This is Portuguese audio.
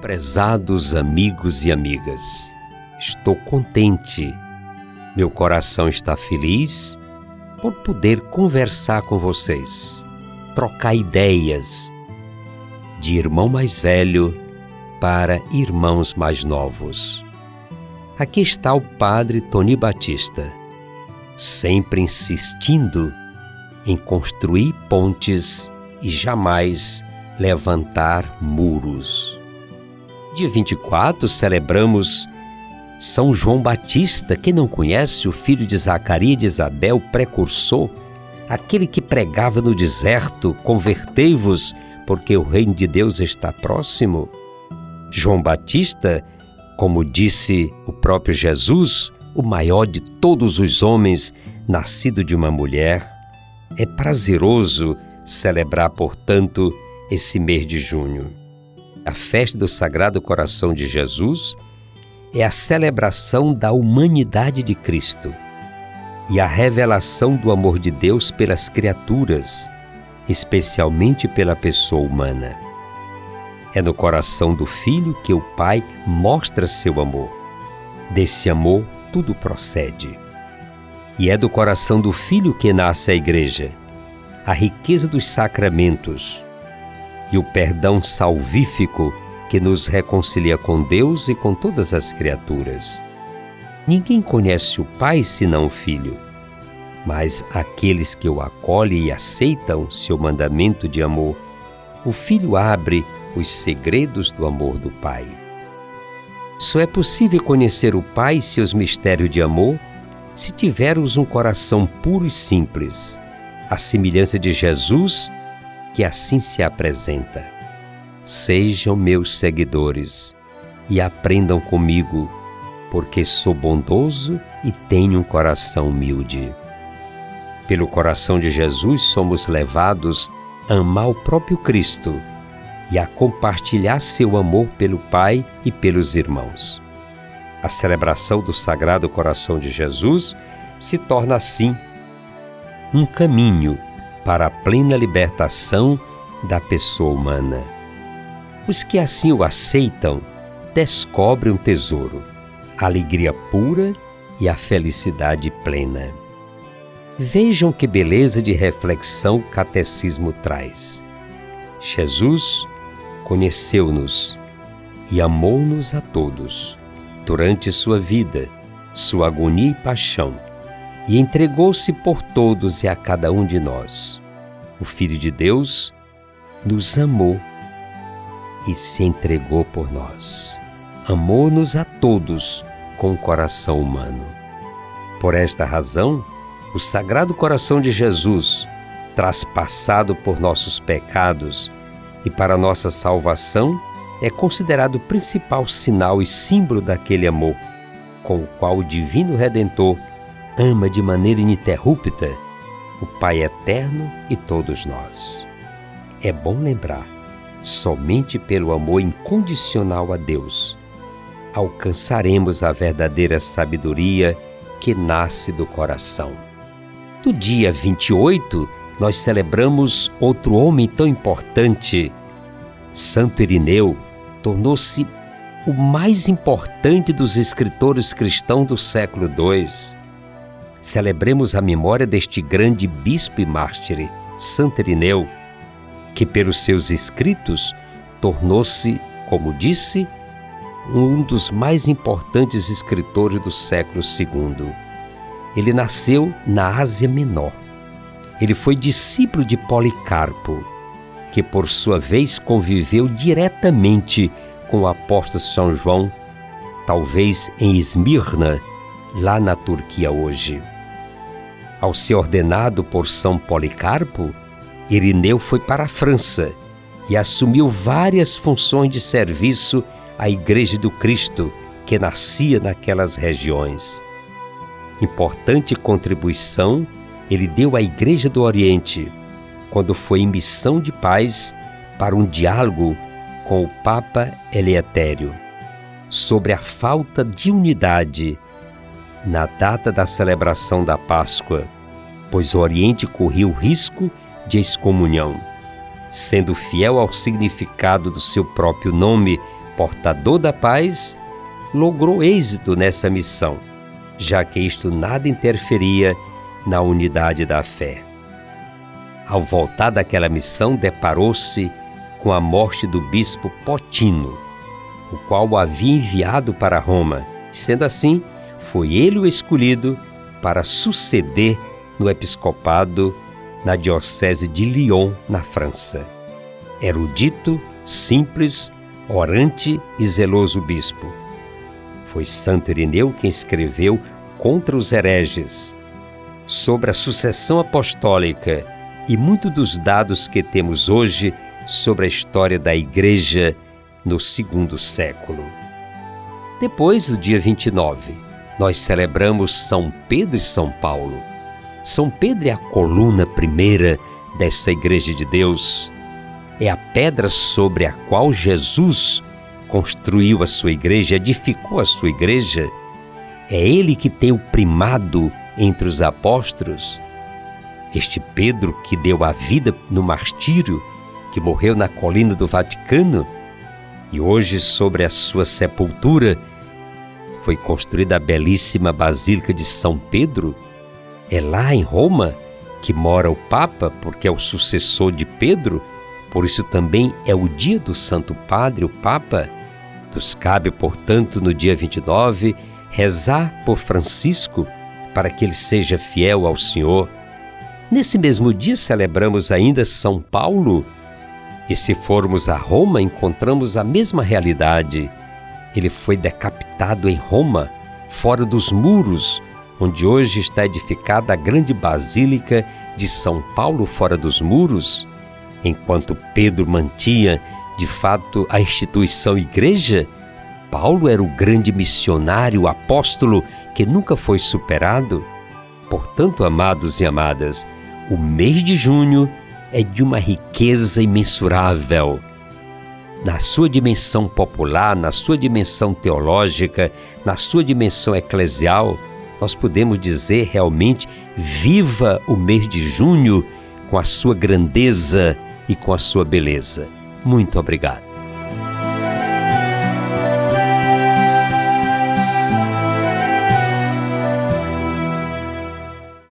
Prezados amigos e amigas, estou contente, meu coração está feliz por poder conversar com vocês, trocar ideias de irmão mais velho para irmãos mais novos. Aqui está o Padre Tony Batista, sempre insistindo em construir pontes e jamais levantar muros. Dia 24 celebramos São João Batista. Quem não conhece o filho de Zacarias de Isabel, precursor, aquele que pregava no deserto: Convertei-vos, porque o reino de Deus está próximo. João Batista, como disse o próprio Jesus, o maior de todos os homens, nascido de uma mulher. É prazeroso celebrar, portanto, esse mês de junho. A festa do Sagrado Coração de Jesus é a celebração da humanidade de Cristo e a revelação do amor de Deus pelas criaturas, especialmente pela pessoa humana. É no coração do Filho que o Pai mostra seu amor. Desse amor tudo procede. E é do coração do Filho que nasce a Igreja, a riqueza dos sacramentos e o perdão salvífico que nos reconcilia com Deus e com todas as criaturas. Ninguém conhece o Pai senão o Filho, mas aqueles que o acolhem e aceitam seu mandamento de amor, o Filho abre os segredos do amor do Pai. Só é possível conhecer o Pai e seus mistérios de amor se tivermos um coração puro e simples, a semelhança de Jesus que assim se apresenta. Sejam meus seguidores e aprendam comigo, porque sou bondoso e tenho um coração humilde. Pelo coração de Jesus somos levados a amar o próprio Cristo e a compartilhar seu amor pelo Pai e pelos irmãos. A celebração do Sagrado Coração de Jesus se torna assim um caminho para a plena libertação da pessoa humana. Os que assim o aceitam descobrem um tesouro, a alegria pura e a felicidade plena. Vejam que beleza de reflexão o catecismo traz. Jesus conheceu-nos e amou-nos a todos durante sua vida, sua agonia e paixão e entregou-se por todos e a cada um de nós. O Filho de Deus nos amou e se entregou por nós. Amou-nos a todos com o coração humano. Por esta razão, o Sagrado Coração de Jesus, traspassado por nossos pecados e para nossa salvação, é considerado o principal sinal e símbolo daquele amor com o qual o Divino Redentor ama de maneira ininterrupta o Pai eterno e todos nós. É bom lembrar, somente pelo amor incondicional a Deus alcançaremos a verdadeira sabedoria que nasce do coração. No dia 28, nós celebramos outro homem tão importante. Santo Irineu tornou-se o mais importante dos escritores cristãos do século II celebremos a memória deste grande bispo e mártir, Santo Irineu, que pelos seus escritos tornou-se, como disse, um dos mais importantes escritores do século II. Ele nasceu na Ásia Menor. Ele foi discípulo de Policarpo, que por sua vez conviveu diretamente com o apóstolo São João, talvez em Esmirna, lá na Turquia hoje. Ao ser ordenado por São Policarpo, Irineu foi para a França e assumiu várias funções de serviço à Igreja do Cristo que nascia naquelas regiões. Importante contribuição ele deu à Igreja do Oriente quando foi em missão de paz para um diálogo com o Papa Eleutério sobre a falta de unidade na data da celebração da Páscoa, pois o Oriente corria o risco de excomunhão. Sendo fiel ao significado do seu próprio nome, portador da paz, logrou êxito nessa missão, já que isto nada interferia na unidade da fé. Ao voltar daquela missão, deparou-se com a morte do bispo Potino, o qual o havia enviado para Roma. Sendo assim, foi ele o escolhido para suceder no episcopado na diocese de Lyon, na França. Erudito, simples, orante e zeloso bispo. Foi Santo Irineu quem escreveu contra os hereges, sobre a sucessão apostólica e muito dos dados que temos hoje sobre a história da Igreja no segundo século. Depois do dia 29, nós celebramos São Pedro e São Paulo. São Pedro é a coluna primeira desta Igreja de Deus. É a pedra sobre a qual Jesus construiu a sua igreja, edificou a sua igreja. É ele que tem o primado entre os apóstolos. Este Pedro que deu a vida no martírio, que morreu na colina do Vaticano, e hoje, sobre a sua sepultura, foi construída a belíssima Basílica de São Pedro. É lá em Roma que mora o Papa, porque é o sucessor de Pedro, por isso também é o dia do Santo Padre, o Papa. Nos cabe, portanto, no dia 29, rezar por Francisco para que ele seja fiel ao Senhor. Nesse mesmo dia celebramos ainda São Paulo, e se formos a Roma, encontramos a mesma realidade. Ele foi decapitado em Roma, fora dos muros, onde hoje está edificada a grande Basílica de São Paulo, fora dos muros. Enquanto Pedro mantinha, de fato, a instituição igreja, Paulo era o grande missionário, apóstolo que nunca foi superado. Portanto, amados e amadas, o mês de junho é de uma riqueza imensurável. Na sua dimensão popular, na sua dimensão teológica, na sua dimensão eclesial, nós podemos dizer realmente: viva o mês de junho com a sua grandeza e com a sua beleza. Muito obrigado.